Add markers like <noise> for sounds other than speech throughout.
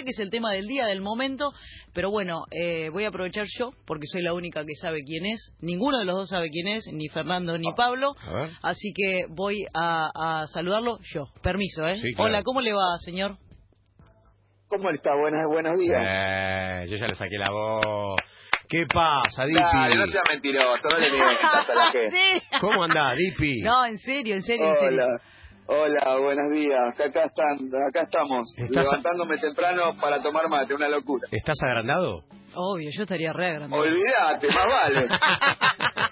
verdad que es el tema del día, del momento, pero bueno, eh, voy a aprovechar yo, porque soy la única que sabe quién es. Ninguno de los dos sabe quién es, ni Fernando ni Pablo. Así que voy a, saludarlo yo. Permiso, ¿eh? Hola, ¿cómo le va, señor? ¿Cómo está? Buenas, buenos días. Eh, yo ya le saqué la voz. ¿Qué pasa, Dipi? Dale, no sea mentiroso, no le mientas a la <laughs> gente. ¿Cómo andás, Dipi? No, en serio, en serio, en serio. Hola, buenos días. Acá están, acá estamos, levantándome temprano para tomar mate, una locura. ¿Estás agrandado? Obvio, yo estaría re agrandado. Olvídate, más vale. <laughs>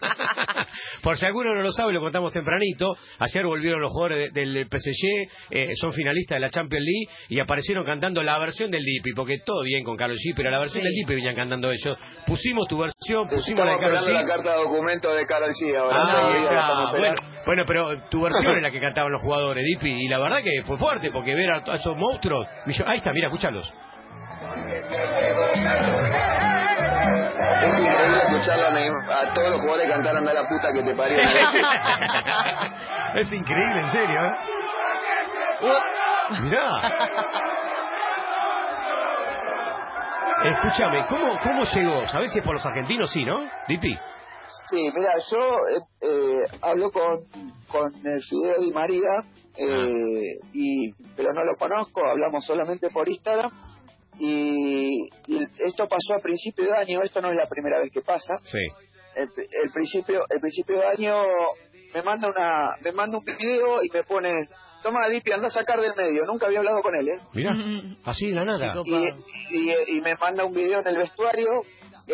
Por si alguno no lo sabe, lo contamos tempranito. Ayer volvieron los jugadores del PSG, eh, son finalistas de la Champions League y aparecieron cantando la versión del Dipi, porque todo bien con Carlos G, pero la versión del Dipi venían cantando ellos. Pusimos tu versión, pusimos la de Carlos G. la carta de documento de Carlos G ahora. Ah, bueno, bueno, pero tu versión es la que cantaban los jugadores, Dipi, y la verdad que fue fuerte, porque ver a, esos monstruos... Ahí está, mira, escúchalos. Es increíble escucharlo a todos los jugadores cantar anda la puta que te parió. <laughs> es increíble, en serio, ¿eh? Mirá. Escúchame, ¿cómo, ¿cómo llegó? ¿Sabes si es por los argentinos? Sí, ¿no? Dipi. Sí, mira, yo eh, eh, hablo con, con el Fideo Di María, eh, y, pero no lo conozco, hablamos solamente por Instagram y, esto pasó a principio de año, esto no es la primera vez que pasa. Sí. El, principio el principio de año me manda una me manda un video y me pone toma Dipi anda a sacar del medio nunca había hablado con él eh mira <laughs> así de la nada y, y, me manda un video en el vestuario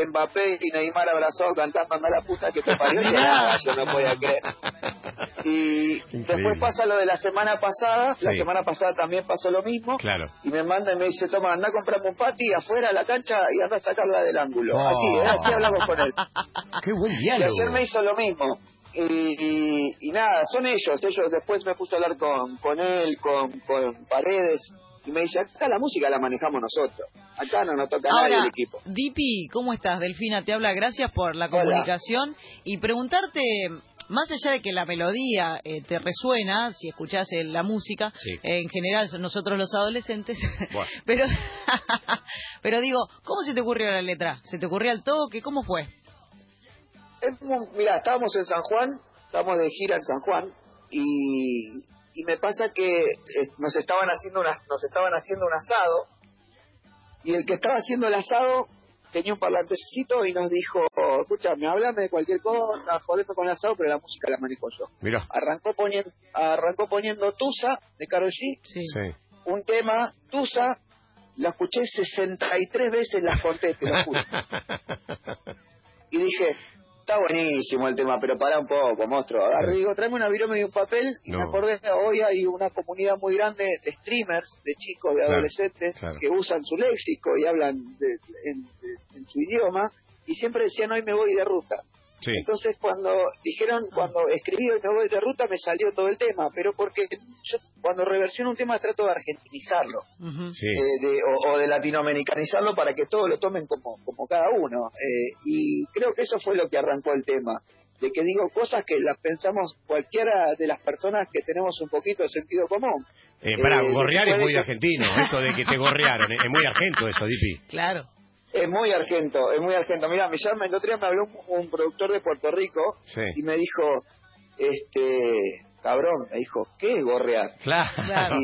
Mbappé y Neymar abrazados cantando anda la puta que te parió y <laughs> nada yo no podía creer y después pasa lo de la semana pasada, la semana pasada también pasó lo mismo. Claro. Y me manda y me dice, toma, anda a comprarme un pati afuera a la cancha y anda a sacarla del ángulo. Oh. Así, ¿eh? así hablamos con él. <laughs> Qué buen diálogo. Y ayer me hizo lo mismo. Y, y, nada, son ellos, ellos después me puse a hablar con, con él, con, con Paredes, y me dice, acá la música la manejamos nosotros, acá no nos toca Ahora, nadie el equipo. Dipi, ¿cómo estás? Delfina te habla, gracias por la comunicación y preguntarte más allá de que la melodía eh, te resuena, si escuchás la música, en general nosotros los adolescentes, <laughs> pero, <laughs> pero digo, ¿cómo se te ocurrió la letra? ¿Se te ocurrió al toque? ¿Cómo fue? mira, estábamos en San Juan, estábamos de gira en San Juan y, y me pasa que eh, nos estaban haciendo una, nos estaban haciendo un asado y el que estaba haciendo el asado tenía un parlantecito y nos dijo, escúchame, háblame de cualquier cosa, jodeme con el asado, pero la música la manejo yo. Mira. Arrancó poniendo, arrancó poniendo Tusa de Karol G. Sí. Un tema, Tusa, la escuché 63 veces, la conté, te lo juro. <laughs> y dije, Está buenísimo el tema, pero para un poco, monstruo. Agarré digo, tráeme una virome y un papel. Y me acordé, hoy hay una comunidad muy grande de streamers, de chicos, de adolescentes, que usan su léxico y hablan en, su idioma. Y siempre decían, hoy me voy de ruta. Entonces cuando dijeron, cuando escribí me voy de ruta, me salió todo el tema, pero porque yo cuando reversiono un tema trato de argentinizarlo eh, o, de latinoamericanizarlo para que todos lo tomen como, como cada uno. Eh, y creo que eso fue lo que arrancó el tema, de que digo cosas que las pensamos cualquiera de las personas que tenemos un poquito de sentido común. Eh, para, gorrear es muy argentino, eso de que te gorrearon, es muy argento eso, Dipi. Claro. Es muy argento, es muy argento. Mira, me llama, el otro día me habló un, productor de Puerto Rico y me dijo, este, cabrón, me dijo, ¿qué es gorrear? Claro.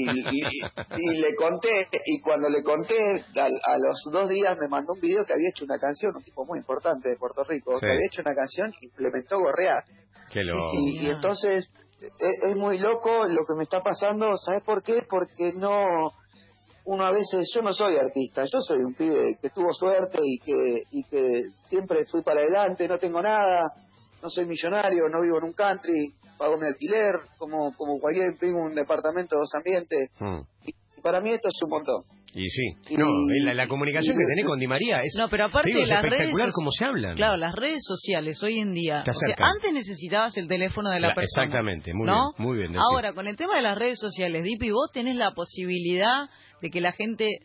Y, le conté, y cuando le conté, a, los dos días me mandó un video que había hecho una canción, un tipo muy importante de Puerto Rico, que había hecho una canción, implementó gorrear. Qué loco. Y, entonces, es, es, muy loco lo que me está pasando, ¿sabes por qué? Porque no uno a veces, yo no soy artista, yo soy un pibe que tuvo suerte y que, y que siempre fui para adelante, no tengo nada, no soy millonario, no vivo en un country, pago mi alquiler, como, como cualquier, tengo un departamento de dos ambientes, hmm. y para mí esto es un montón. Y sí, no, la, comunicación que tenés con Di María es, no, pero aparte las espectacular redes, cómo se hablan. Claro, las redes sociales hoy en día, antes necesitabas el teléfono de la, persona. Exactamente, muy bien, muy bien. Ahora, con el tema de las redes sociales, Dipi, vos tenés la posibilidad de que la gente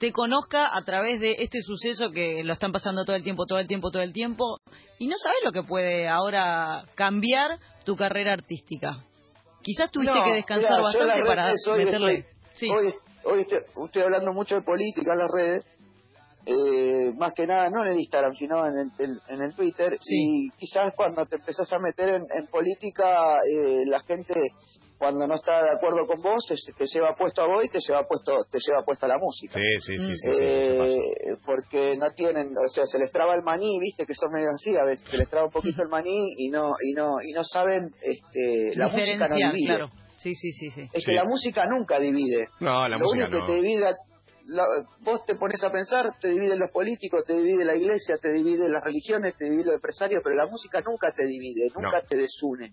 te conozca a través de este suceso que lo están pasando todo el tiempo, todo el tiempo, todo el tiempo, y no sabes lo que puede ahora cambiar tu carrera artística. Quizás tuviste que descansar bastante para meterle... Hoy, hoy estoy, hablando mucho de política en las redes, eh, más que nada no en el Instagram, sino en el, en el Twitter, y quizás cuando te empezás a meter en, política, eh, la gente cuando no está de acuerdo con vos te lleva puesto a vos y te lleva puesto te lleva puesta la música. Sí sí sí, sí, eh, porque no tienen o sea se les traba el maní viste que son medio así a veces se les traba un poquito el maní y no y no y no saben este la música no divide claro. Sí sí sí sí. Es que la música nunca divide. No la lo música único que te divide vos te pones a pensar, te dividen los políticos, te divide la iglesia, te divide las religiones, te divide los empresarios, pero la música nunca te divide, nunca te desune.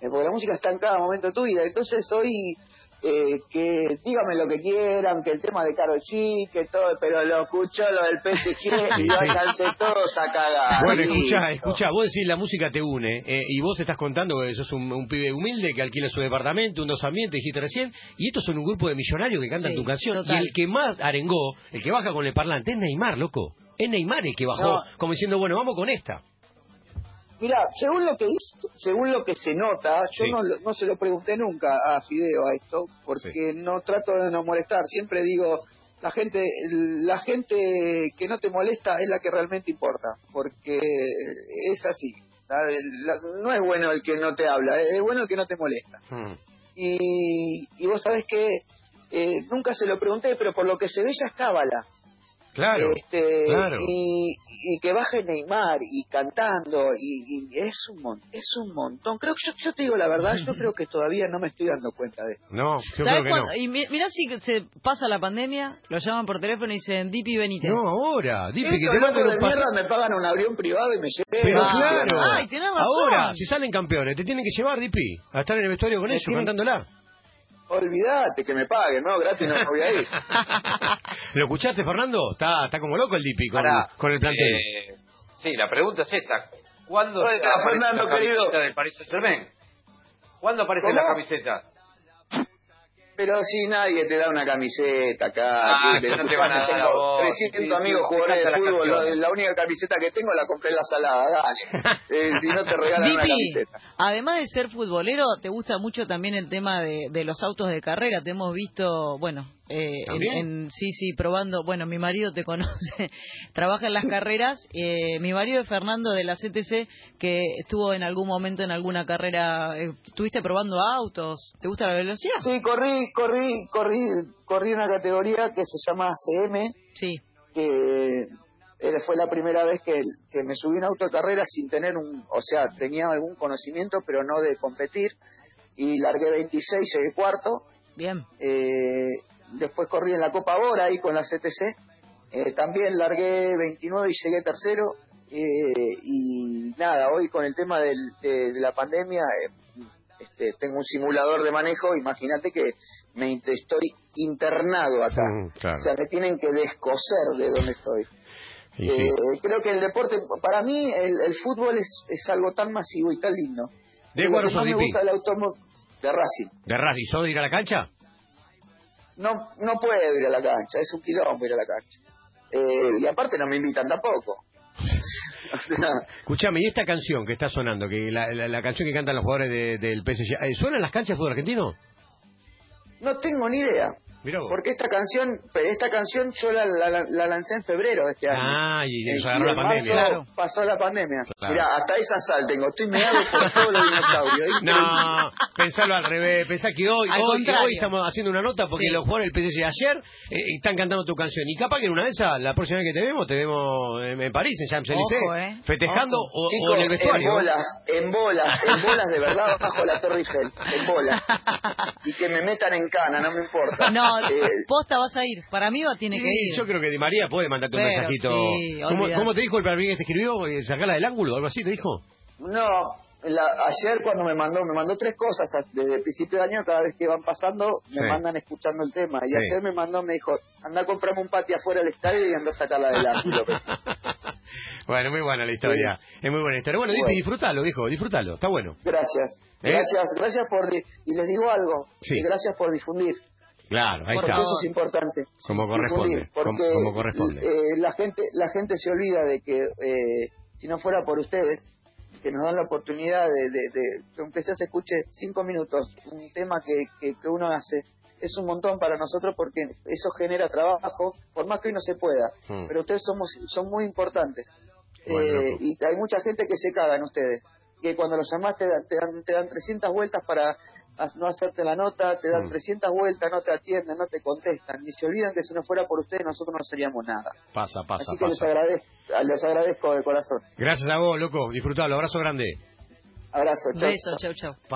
Eh, porque la música está en cada momento de tu vida. Entonces hoy eh, que dígame lo que quieran, que el tema de Karol G, que todo, pero lo escucho lo del PSG y <laughs> váyanse todos a cagar. Bueno, escucha, escucha, vos decís la música te une eh, y vos estás contando que sos un, pibe humilde que alquila su departamento, un dos ambientes, dijiste recién, y estos son un grupo de millonarios que cantan tu canción y el que más arengó, el que baja con el parlante es Neymar, loco. Es Neymar el que bajó, como diciendo, bueno, vamos con esta. Mira, según lo que según lo que se nota, yo no, no se lo pregunté nunca a Fideo a esto, porque no trato de no molestar. Siempre digo, la gente, la gente que no te molesta es la que realmente importa, porque es así. no es bueno el que no te habla, es bueno el que no te molesta. Hmm. Y, y vos sabés que eh, nunca se lo pregunté, pero por lo que se ve ya es cábala. Claro, este, Y, que baje Neymar y cantando y, es un es un montón. Creo que yo, te digo la verdad, yo creo que todavía no me estoy dando cuenta de esto. No, yo creo que no. Y mirá si se pasa la pandemia, lo llaman por teléfono y dicen Dipi venite. No, ahora, Dipi que te de mierda me pagan un avión privado y me lleven. Pero claro, ahora, si salen campeones, te tienen que llevar Dipi a estar en el vestuario con ellos cantándola. Olvídate que me paguen, ¿no? Gratis no me voy a ir. <laughs> ¿Lo escuchaste, Fernando? Está, está como loco el Dipi con, con el plantel. Eh, sí, la pregunta es esta. ¿Cuándo Oye, Fernando, la querido. del Paris Saint-Germain? ¿Cuándo aparece la camiseta? Pero si nadie te da una camiseta acá. Ah, no te van a dar 300 amigos jugadores de fútbol. La, única camiseta que tengo la compré en la salada. Dale. <laughs> Eh, si no te regalan una camiseta. Además de ser futbolero, te gusta mucho también el tema de, de los autos de carrera. Te hemos visto, bueno, eh, en, sí, sí, probando. Bueno, mi marido te <laughs> conoce, trabaja en las carreras. Eh, mi marido es Fernando de la CTC, que estuvo en algún momento en alguna carrera. Eh, ¿Estuviste probando autos? ¿Te gusta la velocidad? Sí, corrí, corrí, corrí, corrí una categoría que se llama CM. Sí. Que fue la primera vez que, que me subí un auto de carrera sin tener un, o sea, tenía algún conocimiento, pero no de competir. Y largué 26, llegué cuarto. Bien. Eh, después corrí en la Copa Bora ahí con la CTC, eh, también largué 29 y llegué tercero, eh, y nada, hoy con el tema de, la pandemia, eh, este, tengo un simulador de manejo, imagínate que me estoy internado acá, mm, o sea, me tienen que descoser de donde estoy. Creo que el deporte, para mí el, fútbol es, es algo tan masivo y tan lindo. ¿De no me gusta el automóvil de Racing. ¿De Racing? ¿Sos de ir a la cancha? No no puedo ir a la cancha, es un quilombo ir a la cancha. Eh, y aparte no me invitan tampoco. <laughs> Escuchame, ¿y esta canción que está sonando, que la, la, canción que cantan los jugadores de, del PSG, eh, ¿suena en las canchas de fútbol argentino? No tengo ni idea. Porque esta canción, esta canción yo la, la, lancé en febrero de este año. Ah, y, y agarró la pandemia. Claro. Pasó la pandemia. Mira, hasta esa sal tengo. Estoy meado por todos los dinosaurios. No, pensalo al revés. Pensá que hoy, hoy, hoy, estamos haciendo una nota porque los jugadores del PSG ayer eh, están cantando tu canción. Y capaz que en una de esas, la próxima vez que te vemos, te vemos en, París, en Champs-Élysées, eh. festejando o, Chicos, en el vestuario. En bolas, en bolas, en bolas de verdad bajo la Torre Eiffel. En bolas. <laughs> Y que me metan en cana, no me importa. No, <laughs> eh, vas a ir. Para mí va, tiene que ir. Yo creo que Di María puede mandarte un mensajito. ¿Cómo, te dijo el bien que te escribió? Eh, ¿Sacarla del ángulo? ¿Algo así te dijo? No, ayer cuando me mandó, me mandó tres cosas desde el principio de año, cada vez que van pasando, me mandan escuchando el tema. Y ayer me mandó, me dijo, anda a comprarme un patio afuera del estadio y anda a sacarla del ángulo. <laughs> bueno, muy buena la historia. Es muy buena historia. Bueno, bueno. disfrútalo, dijo, disfrútalo, está bueno. Gracias. ¿Eh? Gracias, gracias por... Y les digo algo, y gracias por difundir. Claro, ahí porque eso es importante. Como corresponde. Porque como, corresponde. Eh, la gente la gente se olvida de que eh, si no fuera por ustedes, que nos dan la oportunidad de, de, de, aunque sea se escuche cinco minutos, un tema que, que, uno hace, es un montón para nosotros porque eso genera trabajo, por más que hoy no se pueda. Hmm. Pero ustedes somos, son muy importantes. Bueno, Eh, y hay mucha gente que se caga en ustedes. Que cuando los llamás te, dan- te dan, te dan 300 vueltas para no hacerte la nota, te dan Hmm. 300 vueltas, no te atienden, no te contestan. Y se olvidan que si no fuera por ustedes nosotros no seríamos nada. Pasa, pasa, Así que les agradezco, les agradezco de corazón. Gracias a vos, loco. Disfrutalo. Abrazo grande. Abrazo, chao. Beso, chau, chau.